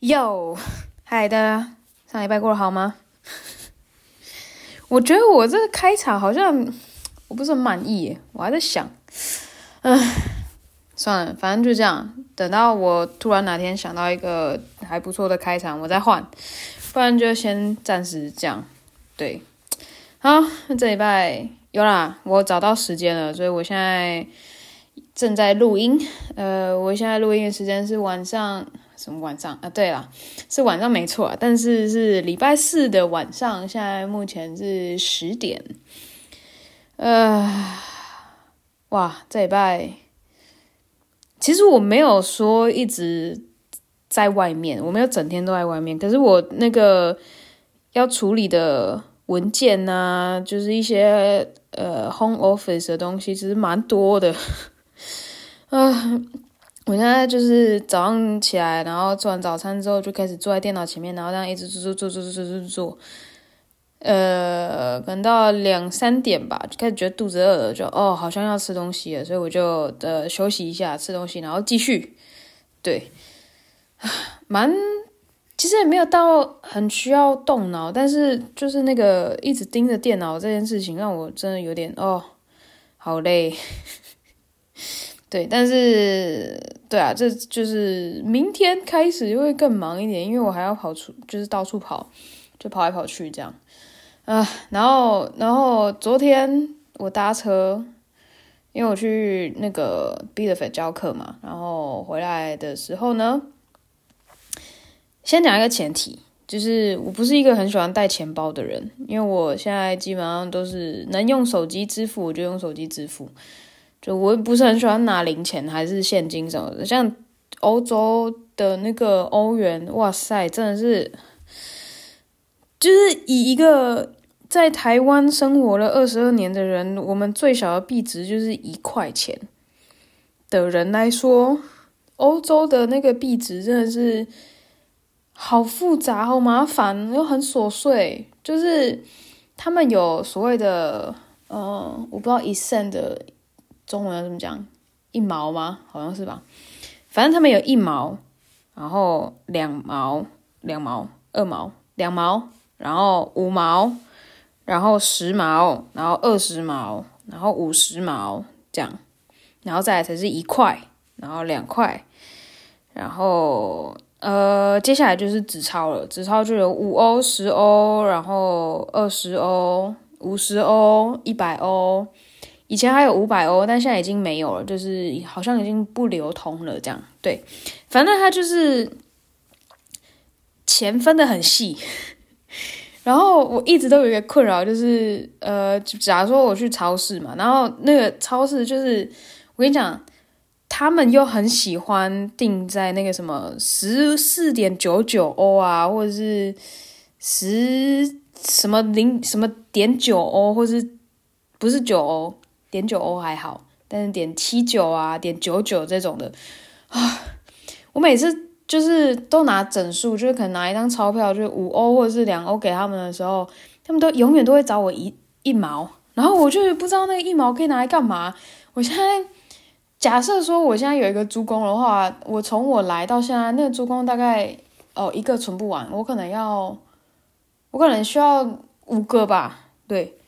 哟，嗨大家，上礼拜过得好吗？我觉得我这个开场好像我不是很满意，我还在想，唉，算了，反正就这样。等到我突然哪天想到一个还不错的开场，我再换，不然就先暂时这样。对，好，那这礼拜有啦，我找到时间了，所以我现在正在录音。呃，我现在录音的时间是晚上。什么晚上啊？对了，是晚上没错，但是是礼拜四的晚上，现在目前是十点。呃，哇，这礼拜其实我没有说一直在外面，我没有整天都在外面，可是我那个要处理的文件呐、啊，就是一些呃 home office 的东西，其实蛮多的，啊、我现在就是早上起来，然后做完早餐之后就开始坐在电脑前面，然后这样一直做做做做做做做做，呃，可能到两三点吧，就开始觉得肚子饿了，就哦，好像要吃东西了，所以我就呃休息一下，吃东西，然后继续。对，蛮其实也没有到很需要动脑，但是就是那个一直盯着电脑这件事情，让我真的有点哦，好累。对，但是对啊，这就是明天开始就会更忙一点，因为我还要跑出，就是到处跑，就跑来跑去这样。啊、然后然后昨天我搭车，因为我去那个 Bielefeld 教课嘛，然后回来的时候呢，先讲一个前提，就是我不是一个很喜欢带钱包的人，因为我现在基本上都是能用手机支付，我就用手机支付。就我不是很喜欢拿零钱还是现金什么的，像欧洲的那个欧元，哇塞，真的是，就是以一个在台湾生活了二十二年的人，我们最小的币值就是一块钱的人来说，欧洲的那个币值真的是好复杂、好麻烦又很琐碎，就是他们有所谓的，嗯、呃，我不知道一 cent 的。中文要怎么讲？一毛吗？好像是吧。反正他们有一毛，然后两毛、两毛、二毛、两毛，然后五毛，然后十毛，然后二十毛，然后五十毛这样，然后再来才是一块，然后两块，然后呃，接下来就是纸钞了。纸钞就有五欧、十欧，然后二十欧、五十欧、一百欧。以前还有五百欧，但现在已经没有了，就是好像已经不流通了。这样对，反正它就是钱分得很细。然后我一直都有一个困扰，就是呃，假如说我去超市嘛，然后那个超市就是我跟你讲，他们又很喜欢定在那个什么十四点九九欧啊，或者是十什么零什么点九欧，或是不是九欧。点九欧还好，但是点七九啊，点九九这种的啊，我每次就是都拿整数，就是可能拿一张钞票，就是五欧或者是两欧给他们的时候，他们都永远都会找我一一毛，然后我就不知道那个一毛可以拿来干嘛。我现在假设说我现在有一个猪公的话，我从我来到现在，那个猪公大概哦一个存不完，我可能要我可能需要五个吧，对，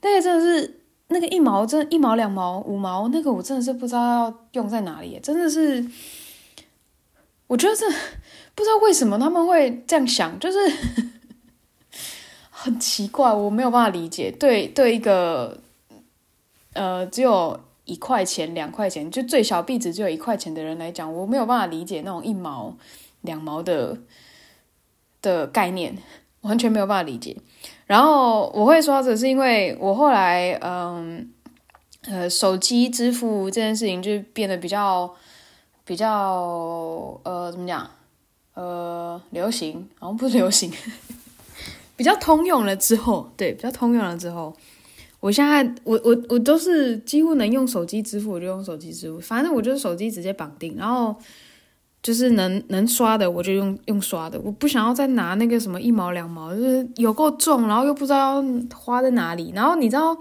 那个真的是。那个一毛，真，一毛两毛五毛，那个我真的是不知道要用在哪里，真的是，我觉得这不知道为什么他们会这样想，就是 很奇怪，我没有办法理解。对，对一个呃只有一块钱、两块钱，就最小币值只有一块钱的人来讲，我没有办法理解那种一毛、两毛的的概念，完全没有办法理解。然后我会说这是因为我后来嗯呃手机支付这件事情就变得比较比较呃怎么讲呃流行，好像不流行，比较通用了之后，对，比较通用了之后，我现在我我我都是几乎能用手机支付，我就用手机支付，反正我就是手机直接绑定，然后。就是能能刷的，我就用用刷的。我不想要再拿那个什么一毛两毛，就是有够重，然后又不知道花在哪里。然后你知道，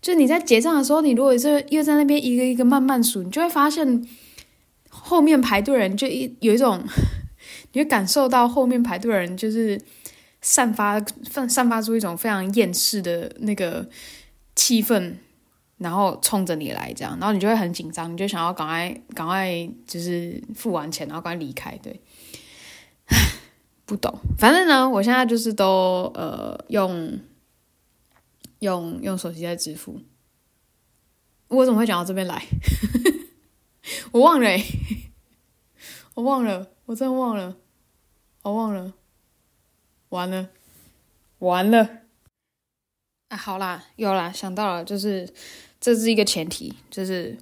就你在结账的时候，你如果是又在那边一个一个慢慢数，你就会发现后面排队人就一有一种，你会感受到后面排队人就是散发散散发出一种非常厌世的那个气氛，然后冲着你来这样，然后你就会很紧张，你就想要赶快赶快就是付完钱，然后赶快离开。对，不懂，反正呢，我现在就是都呃用用用手机在支付。我怎么会讲到这边来？我忘了、欸，我忘了，我真的忘了，我忘了，完了，完了。好啦，有啦，想到了，就是这是一个前提，就是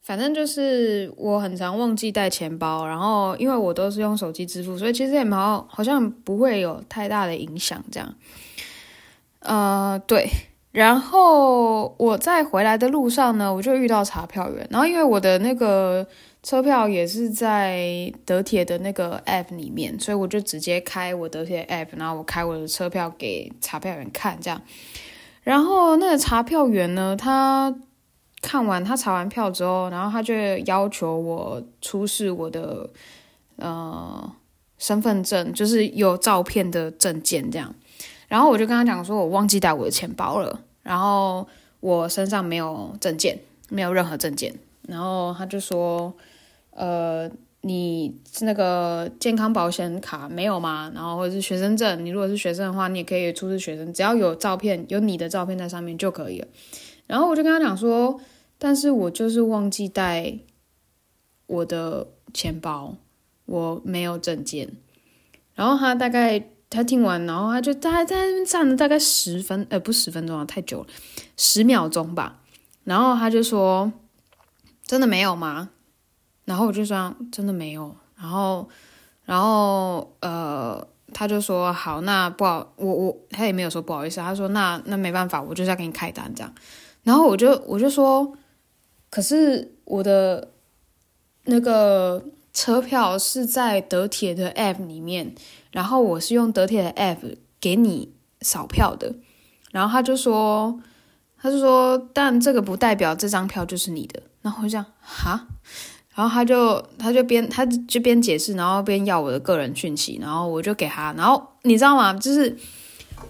反正就是我很常忘记带钱包，然后因为我都是用手机支付，所以其实也没有，好像不会有太大的影响，这样。呃，对。然后我在回来的路上呢，我就遇到查票员。然后因为我的那个车票也是在德铁的那个 app 里面，所以我就直接开我德铁 app，然后我开我的车票给查票员看，这样。然后那个查票员呢，他看完他查完票之后，然后他就要求我出示我的呃身份证，就是有照片的证件这样。然后我就跟他讲说，我忘记带我的钱包了，然后我身上没有证件，没有任何证件。然后他就说，呃，你那个健康保险卡没有吗？然后或者是学生证，你如果是学生的话，你也可以出示学生，只要有照片，有你的照片在上面就可以了。然后我就跟他讲说，但是我就是忘记带我的钱包，我没有证件。然后他大概。他听完，然后他就他在那边站了大概十分，呃，不十分钟啊，太久了，十秒钟吧。然后他就说：“真的没有吗？”然后我就说：“真的没有。”然后，然后，呃，他就说：“好，那不好，我我他也没有说不好意思，他说那那没办法，我就是要给你开单这样。”然后我就我就说：“可是我的那个车票是在德铁的 app 里面。”然后我是用德铁的 app 给你扫票的，然后他就说，他就说，但这个不代表这张票就是你的。然后我就这样哈，然后他就他就边他就边解释，然后边要我的个人讯息，然后我就给他，然后你知道吗？就是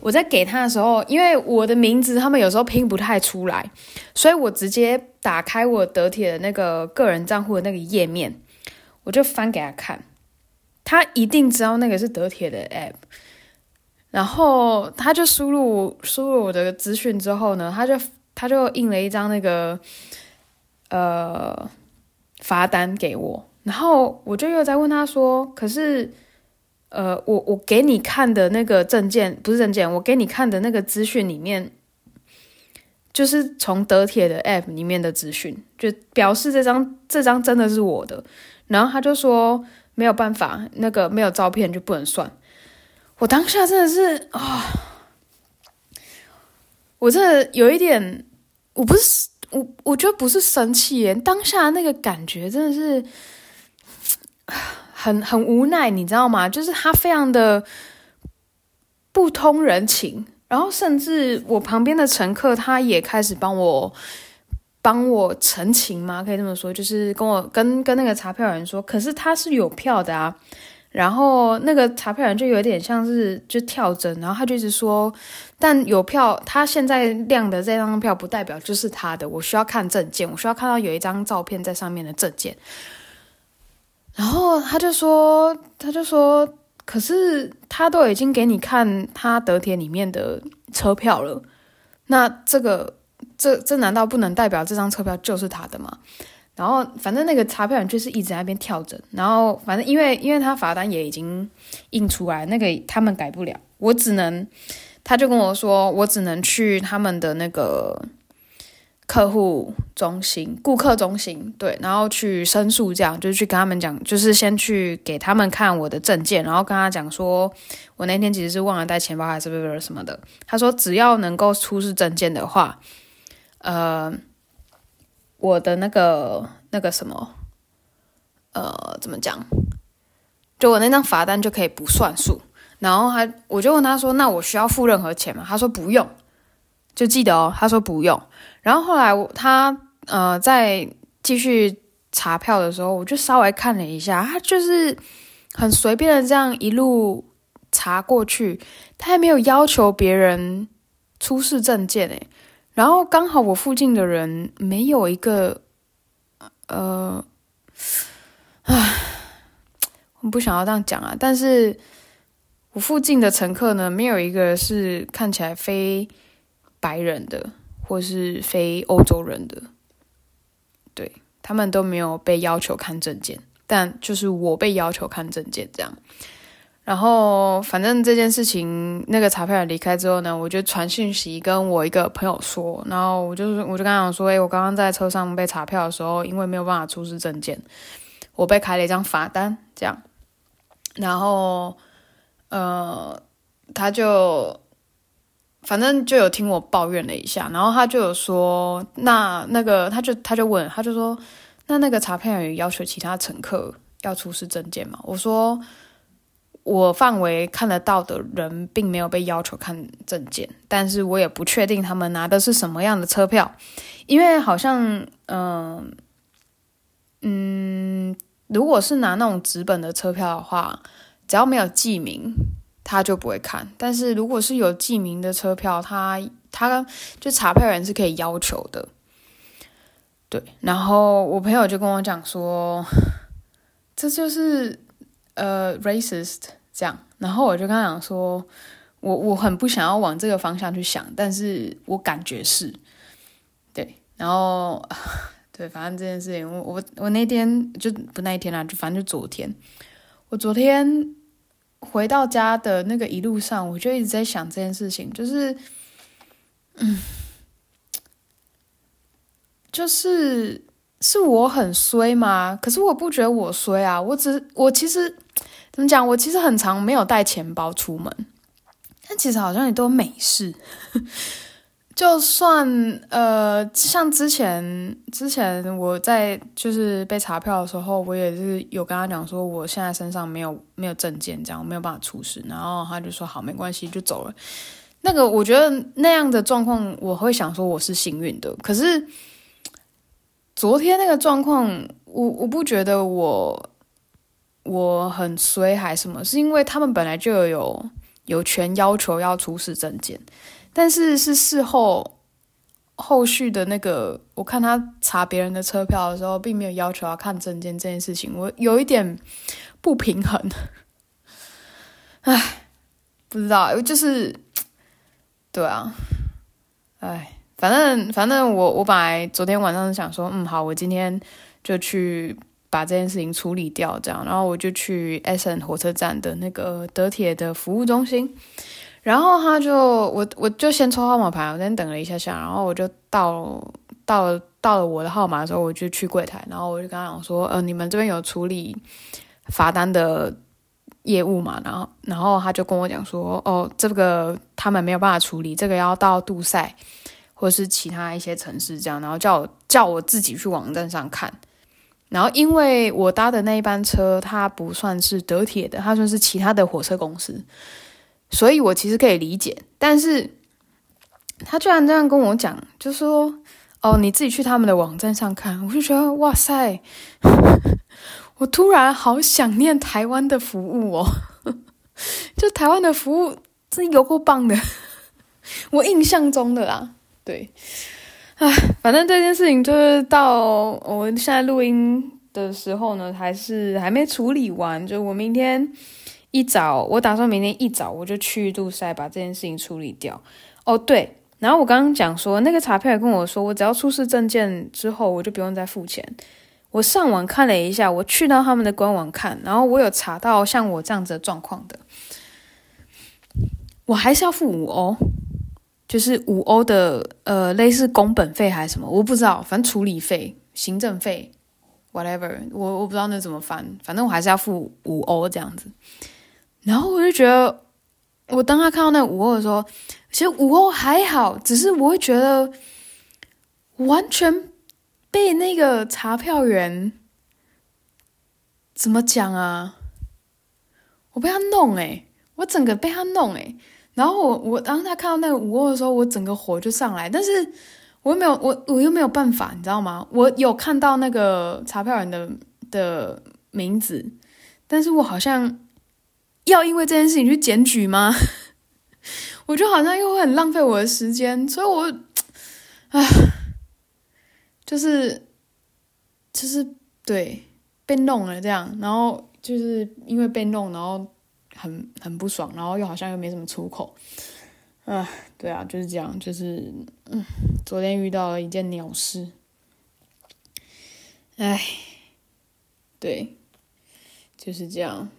我在给他的时候，因为我的名字他们有时候拼不太出来，所以我直接打开我德铁的那个个人账户的那个页面，我就翻给他看。他一定知道那个是德铁的 app，然后他就输入输入我的资讯之后呢，他就他就印了一张那个呃罚单给我，然后我就又在问他说，可是呃我我给你看的那个证件不是证件，我给你看的那个资讯里面，就是从德铁的 app 里面的资讯，就表示这张这张真的是我的，然后他就说。没有办法，那个没有照片就不能算。我当下真的是啊、我这有一点，我不是我，我觉得不是生气耶，当下那个感觉真的是很很无奈，你知道吗？就是他非常的不通人情，然后甚至我旁边的乘客他也开始帮我。帮我陈情吗？可以这么说，就是跟我跟跟那个查票人说，可是他是有票的啊。然后那个查票员就有点像是就跳针，然后他就一直说，但有票，他现在亮的这张票不代表就是他的，我需要看证件，我需要看到有一张照片在上面的证件。然后他就说，他就说，可是他都已经给你看他德铁里面的车票了，那这个。这这难道不能代表这张车票就是他的吗？然后反正那个查票员就是一直在那边跳着，然后反正因为因为他罚单也已经印出来，那个他们改不了，我只能，他就跟我说，我只能去他们的那个客户中心、顾客中心，对，然后去申诉，这样就是去跟他们讲，就是先去给他们看我的证件，然后跟他讲说我那天其实是忘了带钱包还是不是什么的，他说只要能够出示证件的话。呃，我的那个那个什么，呃，怎么讲？就我那张罚单就可以不算数。然后他，我就问他说：“那我需要付任何钱吗？”他说：“不用。”就记得哦，他说不用。然后后来他呃在继续查票的时候，我就稍微看了一下，他就是很随便的这样一路查过去，他还没有要求别人出示证件诶，然后刚好我附近的人没有一个，呃，唉，我不想要这样讲啊，但是我附近的乘客呢，没有一个是看起来非白人的，或是非欧洲人的，对，他们都没有被要求看证件，但就是我被要求看证件这样。然后反正这件事情，那个查票员离开之后呢，我就传讯息跟我一个朋友说，然后我就是我就跟他讲说，哎，我刚刚在车上被查票的时候，因为没有办法出示证件，我被开了一张罚单，这样。然后呃，他就。反正就有听我抱怨了一下，然后他就有说，那那个他就他就问，他就说，那那个查票员要求其他乘客要出示证件吗？我说，我范围看得到的人并没有被要求看证件，但是我也不确定他们拿的是什么样的车票，因为好像，嗯、嗯，如果是拿那种纸本的车票的话，只要没有记名。他就不会看，但是如果是有记名的车票，他他就查票员是可以要求的，对。然后我朋友就跟我讲说，这就是呃 racist 这样。然后我就跟他讲说，我我很不想要往这个方向去想，但是我感觉是，对。然后 对，反正这件事情，我我我那天就不那一天啦，就反正就昨天，我昨天。回到家的那个一路上，我就一直在想这件事情，就是，嗯，就是是我很衰吗？可是我不觉得我衰啊，我只我其实怎么讲？我其实很常没有带钱包出门，但其实好像也都没事。就算呃，像之前之前我在就是被查票的时候，我也是有跟他讲说，我现在身上没有没有证件，这样我没有办法出示，然后他就说好，没关系，就走了。那个我觉得那样的状况，我会想说我是幸运的。可是昨天那个状况，我我不觉得我我很衰还是什么，是因为他们本来就有有权要求要出示证件。但是是事后后续的那个，我看他查别人的车票的时候，并没有要求要看证件这件事情，我有一点不平衡。唉，不知道，就是对啊，唉，反正反正我我本来昨天晚上想说，嗯，好，我今天就去把这件事情处理掉，这样，然后我就去 Essen 火车站的那个德铁的服务中心。然后他就我我就先抽号码牌，我先等了一下下，然后我就到到了到了我的号码的时候，我就去柜台，然后我就跟他讲说，呃，你们这边有处理罚单的业务嘛？然后然后他就跟我讲说，哦，这个他们没有办法处理，这个要到杜塞或是其他一些城市这样，然后叫我叫我自己去网站上看。然后因为我搭的那一班车，它不算是德铁的，它算是其他的火车公司。所以我其实可以理解，但是他居然这样跟我讲，就说：“哦，你自己去他们的网站上看。”我就觉得哇塞，我突然好想念台湾的服务哦，就台湾的服务真有够棒的，我印象中的啦，对，唉，反正这件事情就是到我现在录音的时候呢，还是还没处理完，就我明天。一早，我打算明天一早我就去杜塞把这件事情处理掉。哦，对，然后我刚刚讲说，那个查票也跟我说，我只要出示证件之后，我就不用再付钱。我上网看了一下，我去到他们的官网看，然后我有查到像我这样子的状况的，我还是要付五欧，就是五欧的呃类似工本费还是什么，我不知道，反正处理费、行政费，whatever，我我不知道那怎么翻，反正我还是要付五欧这样子。然后我就觉得，我当他看到那五欧的时候，其实五欧还好，只是我会觉得完全被那个查票员怎么讲啊？我被他弄诶，我整个被他弄诶。然后我我当他看到那个五欧的时候，我整个火就上来，但是我又没有我我又没有办法，你知道吗？我有看到那个查票员的的名字。但是我好像要因为这件事情去检举吗？我就好像又会很浪费我的时间，所以我，啊，就是，就是对，被弄了这样，然后就是因为被弄，然后很很不爽，然后又好像又没什么出口，啊，对啊，就是这样，就是，嗯，昨天遇到了一件鸟事，哎，对，就是这样。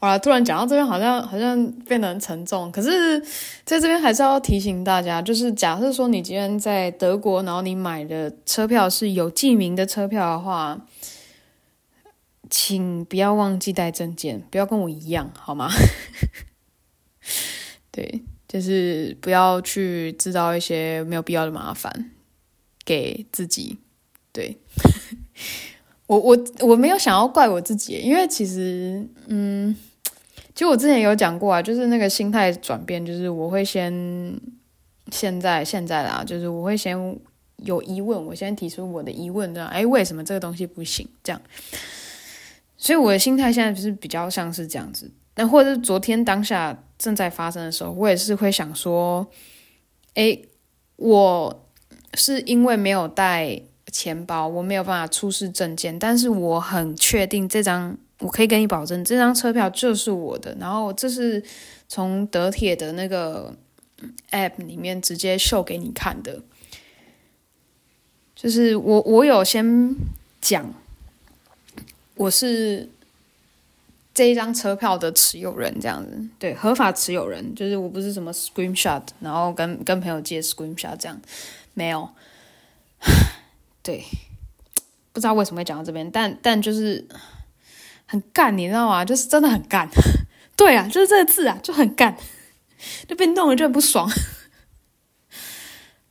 哇！突然讲到这边，好像好像变得很沉重。可是在这边还是要提醒大家，就是假设说你今天在德国，然后你买的车票是有记名的车票的话，请不要忘记带证件，不要跟我一样，好吗？对，就是不要去制造一些没有必要的麻烦给自己。对。我我我没有想要怪我自己，因为其实，嗯，其实我之前有讲过啊，就是那个心态转变，就是我会先现在现在啦，就是我会先有疑问，我先提出我的疑问，这样，哎，为什么这个东西不行？这样，所以我的心态现在就是比较像是这样子，那或者是昨天当下正在发生的时候，我也是会想说，哎，我是因为没有带。钱包我没有办法出示证件，但是我很确定这张，我可以跟你保证，这张车票就是我的。然后这是从德铁的那个 app 里面直接秀给你看的，就是我我有先讲，我是这一张车票的持有人，这样子，对，合法持有人，就是我不是什么 screenshot，然后跟跟朋友借 screenshot 这样，没有。对，不知道为什么会讲到这边，但但就是很干，你知道吗？就是真的很干。对啊，就是这个字啊，就很干，就被弄了就很不爽。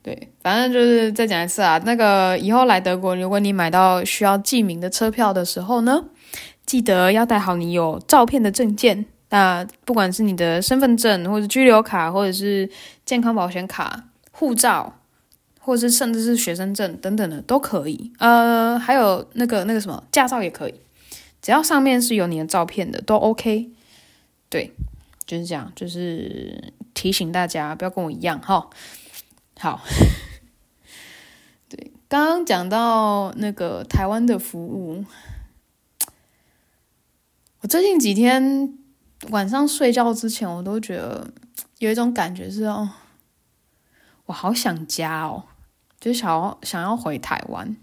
对，反正就是再讲一次啊，那个以后来德国，如果你买到需要记名的车票的时候呢，记得要带好你有照片的证件。那不管是你的身份证，或者居留卡，或者是健康保险卡、护照。或者是甚至是学生证等等的都可以，呃，还有那个那个什么驾照也可以，只要上面是有你的照片的都 OK。对，就是这样，就是提醒大家不要跟我一样哈。好，对，刚刚讲到那个台湾的服务，我最近几天晚上睡觉之前，我都觉得有一种感觉是哦，我好想家哦。就想要想要回台湾，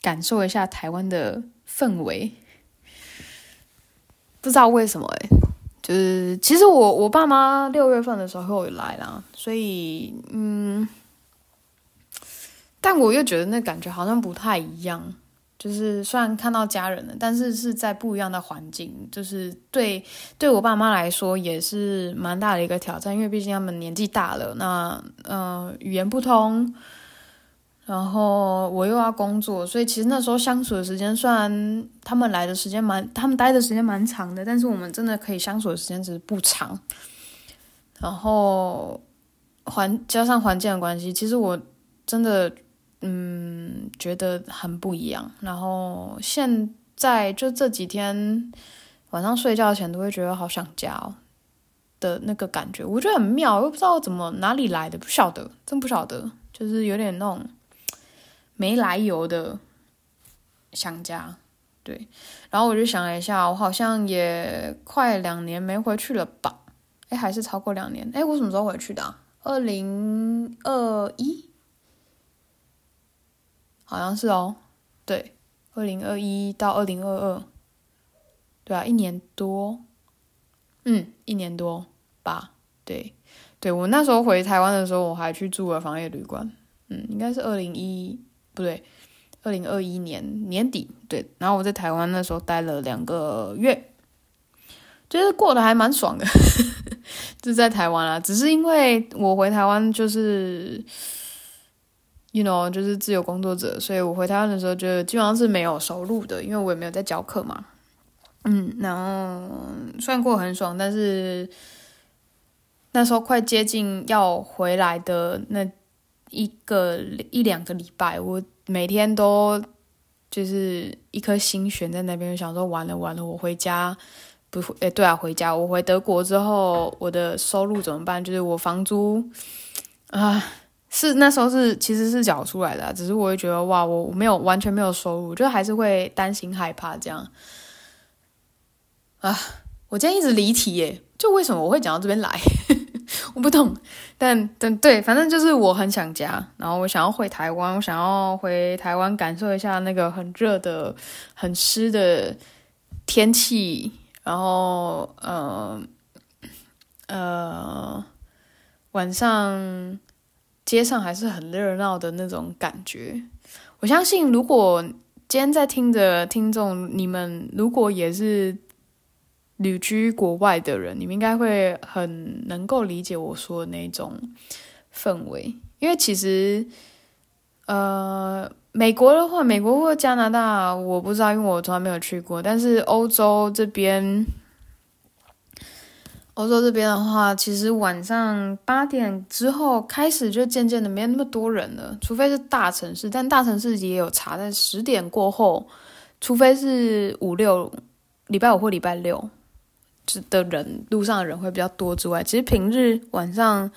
感受一下台湾的氛围。不知道为什么哎，就是其实我我爸妈六月份的时候会来啦，所以嗯，但我又觉得那感觉好像不太一样。就是虽然看到家人了，但是是在不一样的环境，就是对对我爸妈来说也是蛮大的一个挑战，因为毕竟他们年纪大了，那呃语言不通，然后我又要工作，所以其实那时候相处的时间，虽然他们来的时间蛮，他们待的时间蛮长的，但是我们真的可以相处的时间只是不长。然后环加上环境的关系，其实我真的。嗯，觉得很不一样。然后现在就这几天晚上睡觉前都会觉得好想家哦的那个感觉，我觉得很妙，又不知道怎么哪里来的，不晓得，真不晓得，就是有点那种没来由的想家。对，然后我就想了一下，我好像也快两年没回去了吧？哎，还是超过两年？哎，我什么时候回去的啊？二零二一。好像是哦，对，二零二一到二零二二，对啊，一年多，嗯，一年多吧，对，对，我那时候回台湾的时候，我还去住了防疫旅馆，嗯，应该是二零一，不对，二零二一年年底，对，然后我在台湾那时候待了两个月，就是过得还蛮爽的，就是在台湾啊，只是因为我回台湾就是。You know，就是自由工作者，所以我回台湾的时候就基本上是没有收入的，因为我也没有在教课嘛。嗯，然后虽然过得很爽，但是那时候快接近要回来的那一个一两个礼拜，我每天都就是一颗心悬在那边，想说完了完了，我回家不哎，对啊，回家我回德国之后，我的收入怎么办？就是我房租啊，是那时候是其实是缴出来的，只是我会觉得哇，我没有完全没有收入，就还是会担心害怕这样啊。我今天一直离题耶，就为什么我会讲到这边来？我不懂，但但对，反正就是我很想家，然后我想要回台湾，我想要回台湾感受一下那个很热的、很湿的天气，然后呃呃晚上街上还是很热闹的那种感觉。我相信，如果今天在听的听众，你们如果也是。旅居国外的人，你们应该会很能够理解我说的那种氛围，因为其实，呃，美国的话，美国或加拿大，我不知道，因为我从来没有去过。但是欧洲这边，欧洲这边的话，其实晚上八点之后开始就渐渐的没有那么多人了，除非是大城市，但大城市也有差，但十点过后，除非是五六礼拜五或礼拜六。的人，路上的人会比较多之外，其实平日晚上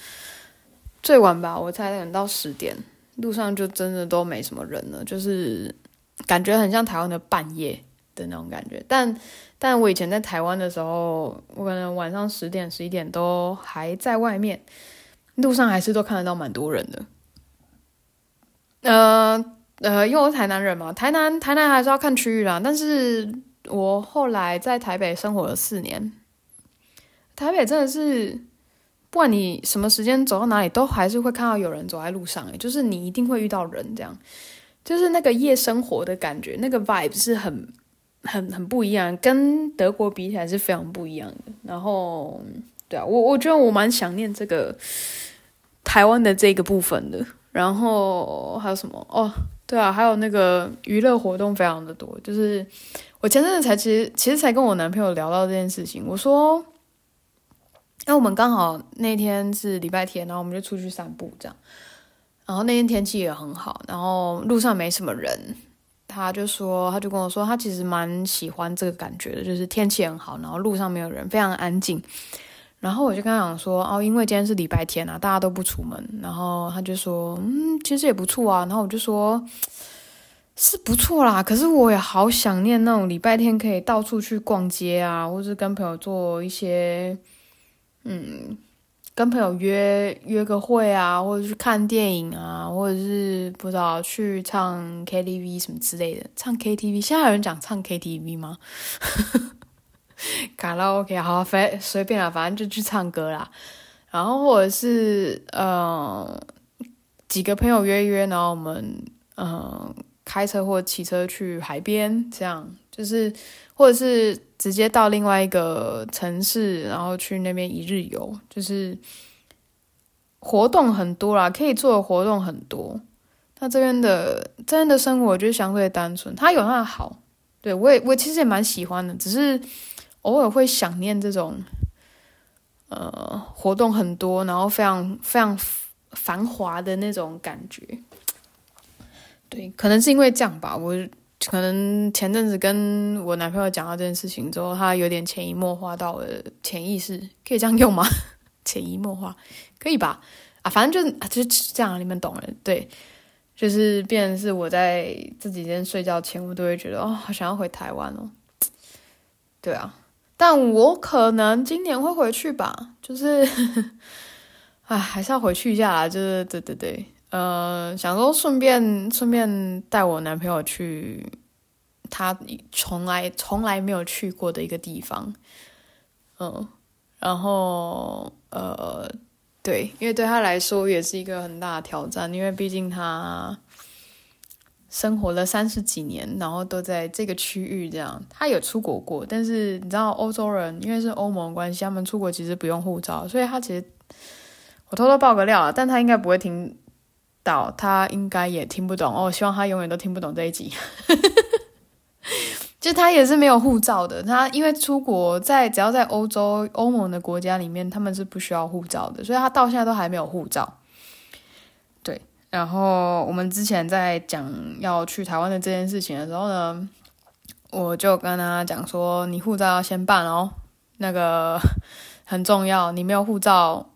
最晚吧，我猜等到十点，路上就真的都没什么人了，就是感觉很像台湾的半夜的那种感觉。但但我以前在台湾的时候，我可能晚上十点、十一点都还在外面，路上还是都看得到蛮多人的。呃呃，因为我是台南人嘛，台南台南还是要看区域啦，但是。我后来在台北生活了四年，台北真的是，不管你什么时间走到哪里，都还是会看到有人走在路上，诶，就是你一定会遇到人，这样，就是那个夜生活的感觉，那个 vibe 是很、很、很不一样，跟德国比起来是非常不一样的。然后，对啊，我我觉得我蛮想念这个台湾的这个部分的。然后还有什么？哦，对啊，还有那个娱乐活动非常的多，就是。我前阵子才其实其实才跟我男朋友聊到这件事情，我说，因为我们刚好那天是礼拜天，然后我们就出去散步这样，然后那天天气也很好，然后路上没什么人，他就说，他就跟我说，他其实蛮喜欢这个感觉的，就是天气很好，然后路上没有人，非常安静。然后我就跟他讲说，哦，因为今天是礼拜天啊，大家都不出门，然后他就说，嗯，其实也不错啊，然后我就说。是不错啦，可是我也好想念那种礼拜天可以到处去逛街啊，或是跟朋友做一些，嗯，跟朋友约约个会啊，或者去看电影啊，或者是不知道去唱 KTV 什么之类的。唱 KTV，现在有人讲唱 KTV 吗？卡拉 OK，好，随随便啦，反正就去唱歌啦。然后或者是呃几个朋友约约，然后我们嗯。开车或骑车去海边，这样就是，或者是直接到另外一个城市，然后去那边一日游，就是活动很多啦，可以做的活动很多。那这边的这边的生活就相对单纯，它有它的好，对，我也我其实也蛮喜欢的，只是偶尔会想念这种，呃，活动很多，然后非常非常繁华的那种感觉。对，可能是因为这样吧。我可能前阵子跟我男朋友讲到这件事情之后，他有点潜移默化到了潜意识，可以这样用吗？潜移默化可以吧？啊，反正就啊，就是这样，你们懂了。对，就是变是我在这几天睡觉前，我都会觉得哦，好想要回台湾哦。对啊，但我可能今年会回去吧。就是，哎，还是要回去一下啦。就是，对对对。呃，想说顺便顺便带我男朋友去他从来从来没有去过的一个地方，嗯，然后呃，对，因为对他来说也是一个很大的挑战，因为毕竟他生活了三十几年，然后都在这个区域这样，他有出国过，但是你知道欧洲人因为是欧盟关系，他们出国其实不用护照，所以他其实我偷偷爆个料，但他应该不会听。他应该也听不懂哦，希望他永远都听不懂这一集。就他也是没有护照的，他因为出国在只要在欧洲欧盟的国家里面，他们是不需要护照的，所以他到现在都还没有护照。对，然后我们之前在讲要去台湾的这件事情的时候呢，我就跟他讲说，你护照要先办哦，那个很重要，你没有护照，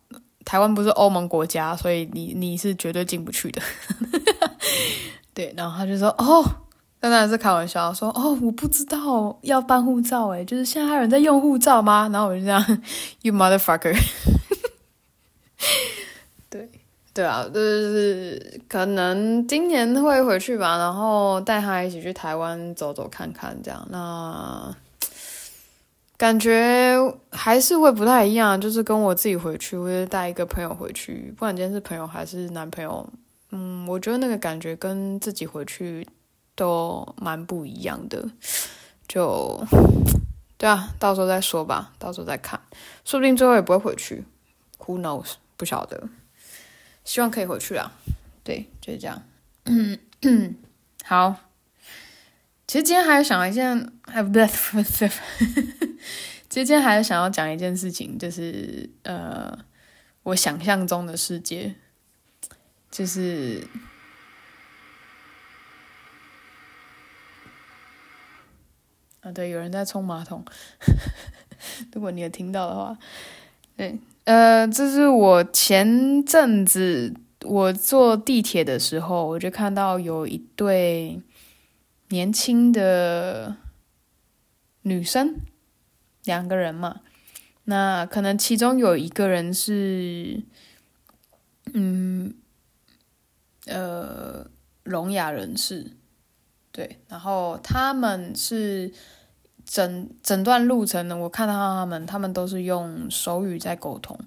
台湾不是欧盟国家，所以你你是绝对进不去的。对，然后他就说，哦，当然是开玩笑，说，哦，我不知道要办护照，诶，就是现在还有人在用护照吗？然后我就这样，You motherfucker。对对啊，就是可能今年会回去吧，然后带他一起去台湾走走看看，这样那感觉还是会不太一样。就是跟我自己回去，或者带一个朋友回去，不管今天是朋友还是男朋友，嗯，我觉得那个感觉跟自己回去都蛮不一样的。就 对啊，到时候再说吧，到时候再看，说不定最后也不会回去，Who knows？不晓得。希望可以回去啊，对，就是这样。嗯嗯，好。其实今天还想一件，还不对，其实今天还是想要讲一件事情，就是呃，我想象中的世界，就是啊，对，有人在冲马桶，如果你有听到的话，对。呃，这是我前阵子我坐地铁的时候，我就看到有一对年轻的女生，两个人嘛。那可能其中有一个人是，嗯，呃，聋哑人士，对，然后他们是。整整段路程呢，我看到他们，他们都是用手语在沟通。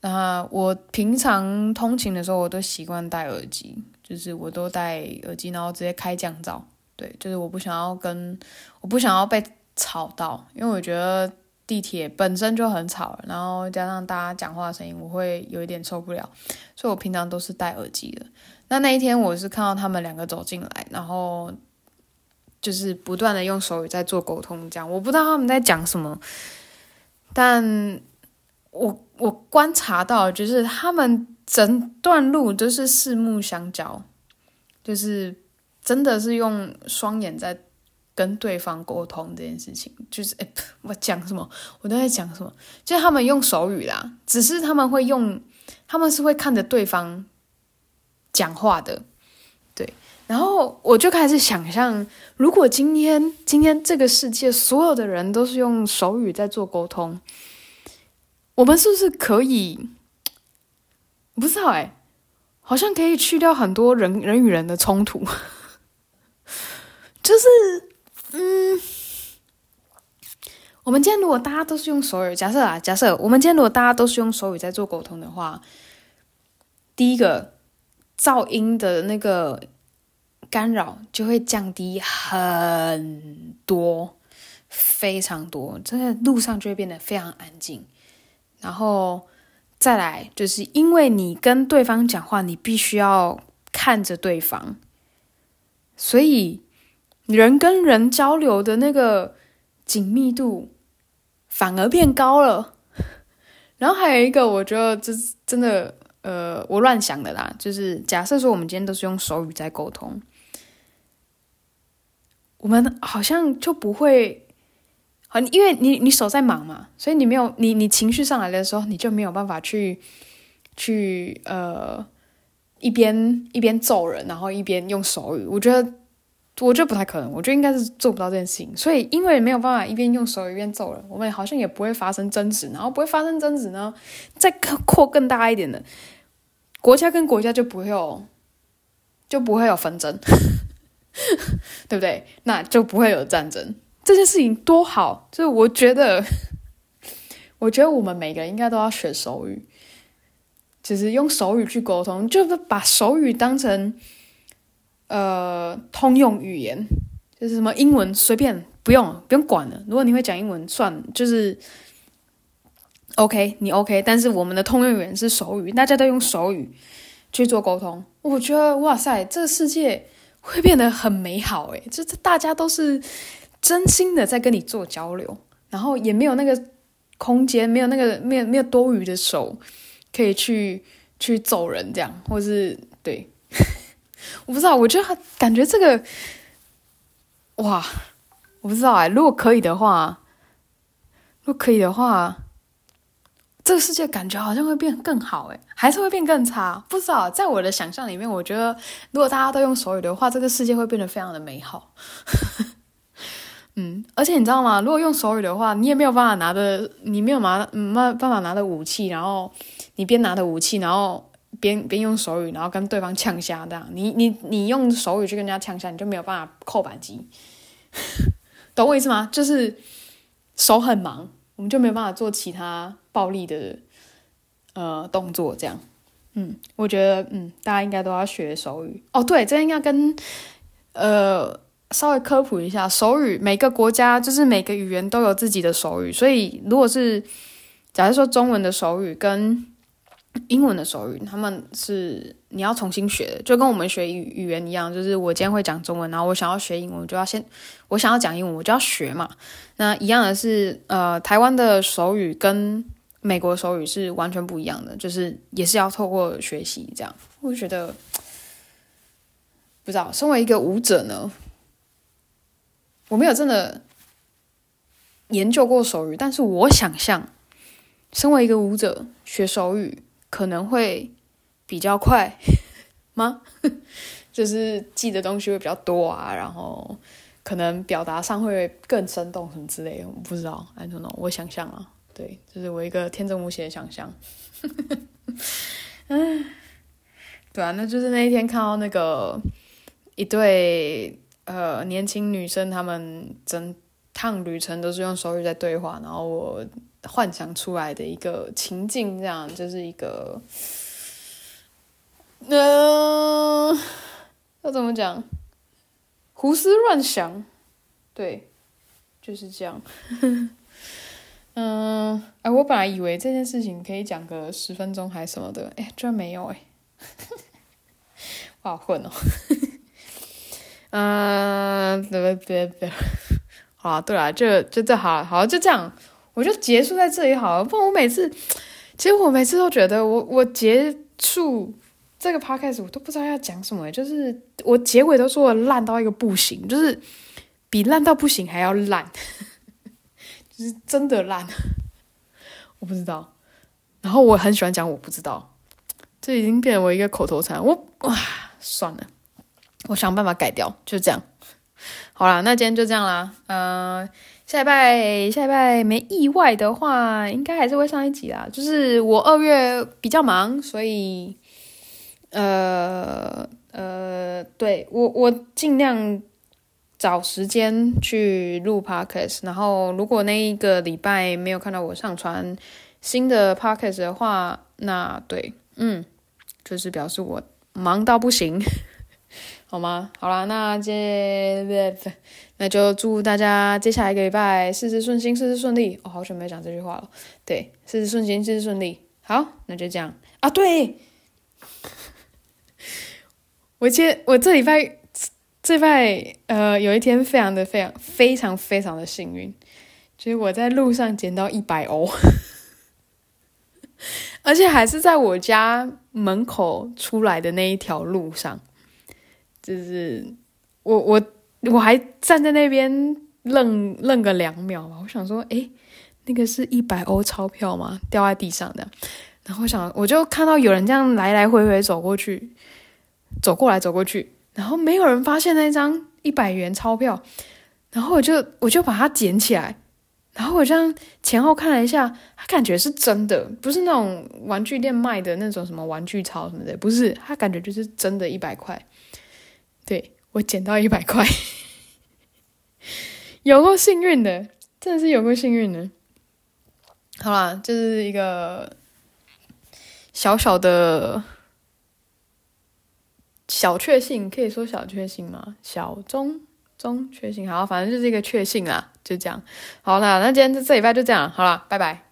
那我平常通勤的时候，我都习惯戴耳机，就是我都戴耳机，然后直接开降噪。对，就是我不想要跟，我不想要被吵到，因为我觉得地铁本身就很吵，然后加上大家讲话的声音，我会有一点受不了，所以我平常都是戴耳机的。那那一天我是看到他们两个走进来，然后。就是不断的用手语在做沟通，这样我不知道他们在讲什么，但我我观察到，就是他们整段路都是四目相交，就是真的是用双眼在跟对方沟通这件事情。就是哎，我讲什么，我都在讲什么，就他们用手语啦，只是他们会用，他们是会看着对方讲话的。对然后我就开始想象，如果今天今天这个世界所有的人都是用手语在做沟通，我们是不是可以？不知道哎，好像可以去掉很多人人与人的冲突。就是，嗯，我们今天如果大家都是用手语，假设啊，假设我们今天如果大家都是用手语在做沟通的话，第一个噪音的那个。干扰就会降低很多，非常多，真的路上就会变得非常安静。然后再来，就是因为你跟对方讲话，你必须要看着对方，所以人跟人交流的那个紧密度反而变高了。然后还有一个，我觉得这真的，呃，我乱想的啦，就是假设说我们今天都是用手语在沟通。我们好像就不会，好，因为你你手在忙嘛，所以你没有你你情绪上来的时候，你就没有办法去去呃一边一边揍人，然后一边用手语。我觉得我觉得不太可能，我觉得应该是做不到这件事情。所以因为没有办法一边用手语一边揍人，我们好像也不会发生争执，然后不会发生争执呢，再扩更大一点的国家跟国家就不会有就不会有纷争。对不对？那就不会有战争。这件事情多好，就是我觉得，我觉得我们每个人应该都要学手语，就是用手语去沟通，就是把手语当成呃通用语言，就是什么英文随便不用不用管了。如果你会讲英文，算就是 OK，你 OK。但是我们的通用语言是手语，大家都用手语去做沟通。我觉得哇塞，这个世界。会变得很美好诶，就是大家都是真心的在跟你做交流，然后也没有那个空间，没有那个没有没有多余的手可以去去揍人这样，或是对，我不知道，我觉得感觉这个，哇，我不知道哎，如果可以的话，如果可以的话，这个世界感觉好像会变更好哎，还是会变更差？不知道，在我的想象里面，我觉得如果大家都用手语的话，这个世界会变得非常的美好。嗯，而且你知道吗？如果用手语的话，你也没有办法拿着，你没有拿，没办法拿着武器，然后你边拿着武器，然后边边用手语，然后跟对方呛下这样。你你你用手语去跟人家呛下，你就没有办法扣扳机，懂我意思吗？就是手很忙，我们就没有办法做其他暴力的呃动作这样。嗯，我觉得嗯，大家应该都要学手语哦。对，这应该跟呃。稍微科普一下，手语每个国家就是每个语言都有自己的手语，所以如果是假如说中文的手语跟英文的手语，他们是你要重新学的，就跟我们学语语言一样，就是我今天会讲中文，然后我想要学英文，就要先我想要讲英文，我就要学嘛。那一样的是，呃，台湾的手语跟美国手语是完全不一样的，就是也是要透过学习这样。我觉得不知道，身为一个舞者呢。我没有真的研究过手语，但是我想象，身为一个舞者学手语可能会比较快 吗？就是记的东西会比较多啊，然后可能表达上会更生动什么之类的，我不知道，I don't know，我想象啊，对，就是我一个天真无邪的想象。嗯，对啊，那就是那一天看到那个一对。呃，年轻女生她们整趟旅程都是用手语在对话，然后我幻想出来的一个情境，这样就是一个，嗯、呃，要怎么讲？胡思乱想，对，就是这样。嗯，哎，我本来以为这件事情可以讲个十分钟还什么的，哎，居然没有，哎，我好混哦。嗯，对对对，好，对了，就就这好，好就这样，我就结束在这里好了。不然我每次，其实我每次都觉得我，我结束这个 podcast 我都不知道要讲什么，就是我结尾都说我烂到一个不行，就是比烂到不行还要烂，就是真的烂，我不知道。然后我很喜欢讲我不知道，这已经变成我一个口头禅。我哇，算了。我想办法改掉，就这样。好啦，那今天就这样啦。嗯、下礼拜下礼拜没意外的话，应该还是会上一集啦。就是我二月比较忙，所以呃呃，对，我我尽量找时间去录 podcast。然后如果那一个礼拜没有看到我上传新的 podcast 的话，那对，嗯，就是表示我忙到不行。好吗？好啦，那接那就祝大家接下来一个礼拜事事顺心，事事顺利。哦，好久没讲这句话了。对，事事顺心，事事顺利。好，那就这样啊。对，我接我这礼拜这礼拜呃有一天非常的非常非常非常的幸运，就是我在路上捡到一百欧，而且还是在我家门口出来的那一条路上。就是我我我还站在那边愣愣个两秒吧，我想说，诶，那个是一百欧钞票吗？掉在地上的，然后想我就看到有人这样来来回回走过去，走过来走过去，然后没有人发现那张一百元钞票，然后我就我就把它捡起来，然后我这样前后看了一下，它感觉是真的，不是那种玩具店卖的那种什么玩具钞什么的，不是，它感觉就是真的一百块。对，我捡到一百块，有够幸运的，真的是有够幸运的。好啦，这、就是一个小小的小确幸，可以说小确幸吗？小中中确幸，好，反正就是一个确幸啦，就这样。好啦，那今天这这礼拜就这样，好啦，拜拜。